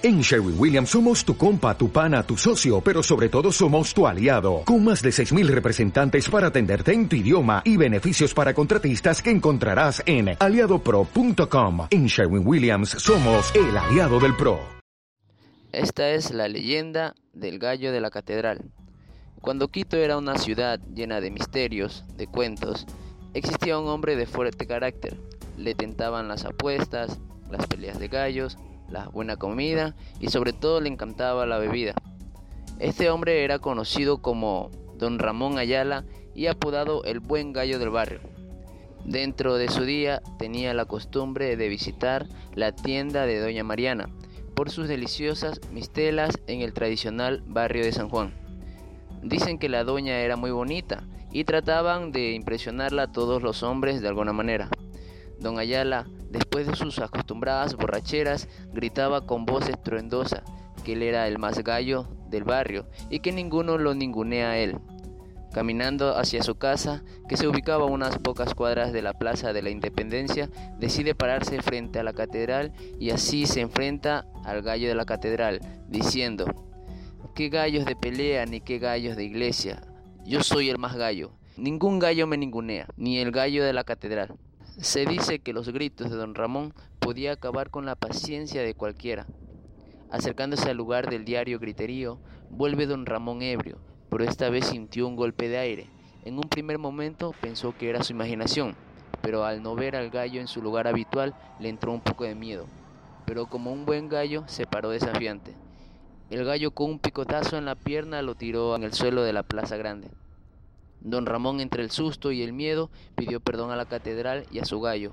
En Sherwin Williams somos tu compa, tu pana, tu socio, pero sobre todo somos tu aliado, con más de 6.000 representantes para atenderte en tu idioma y beneficios para contratistas que encontrarás en aliadopro.com. En Sherwin Williams somos el aliado del PRO. Esta es la leyenda del gallo de la catedral. Cuando Quito era una ciudad llena de misterios, de cuentos, existía un hombre de fuerte carácter. Le tentaban las apuestas, las peleas de gallos, la buena comida y sobre todo le encantaba la bebida. Este hombre era conocido como Don Ramón Ayala y apodado el buen gallo del barrio. Dentro de su día tenía la costumbre de visitar la tienda de Doña Mariana por sus deliciosas mistelas en el tradicional barrio de San Juan. Dicen que la doña era muy bonita y trataban de impresionarla a todos los hombres de alguna manera. Don Ayala Después de sus acostumbradas borracheras, gritaba con voz estruendosa que él era el más gallo del barrio y que ninguno lo ningunea a él. Caminando hacia su casa, que se ubicaba a unas pocas cuadras de la Plaza de la Independencia, decide pararse frente a la catedral y así se enfrenta al gallo de la catedral, diciendo, ¿qué gallos de pelea ni qué gallos de iglesia? Yo soy el más gallo. Ningún gallo me ningunea, ni el gallo de la catedral. Se dice que los gritos de don Ramón podía acabar con la paciencia de cualquiera. Acercándose al lugar del diario griterío, vuelve don Ramón ebrio, pero esta vez sintió un golpe de aire. En un primer momento pensó que era su imaginación, pero al no ver al gallo en su lugar habitual le entró un poco de miedo. Pero como un buen gallo se paró desafiante. El gallo con un picotazo en la pierna lo tiró en el suelo de la plaza grande. Don Ramón, entre el susto y el miedo, pidió perdón a la catedral y a su gallo,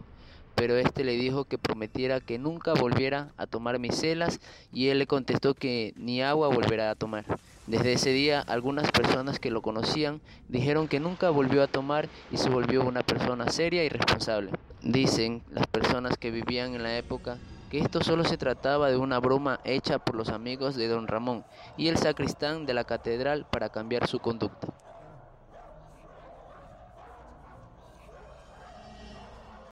pero éste le dijo que prometiera que nunca volviera a tomar miselas y él le contestó que ni agua volverá a tomar. Desde ese día, algunas personas que lo conocían dijeron que nunca volvió a tomar y se volvió una persona seria y responsable. Dicen las personas que vivían en la época que esto solo se trataba de una broma hecha por los amigos de don Ramón y el sacristán de la catedral para cambiar su conducta.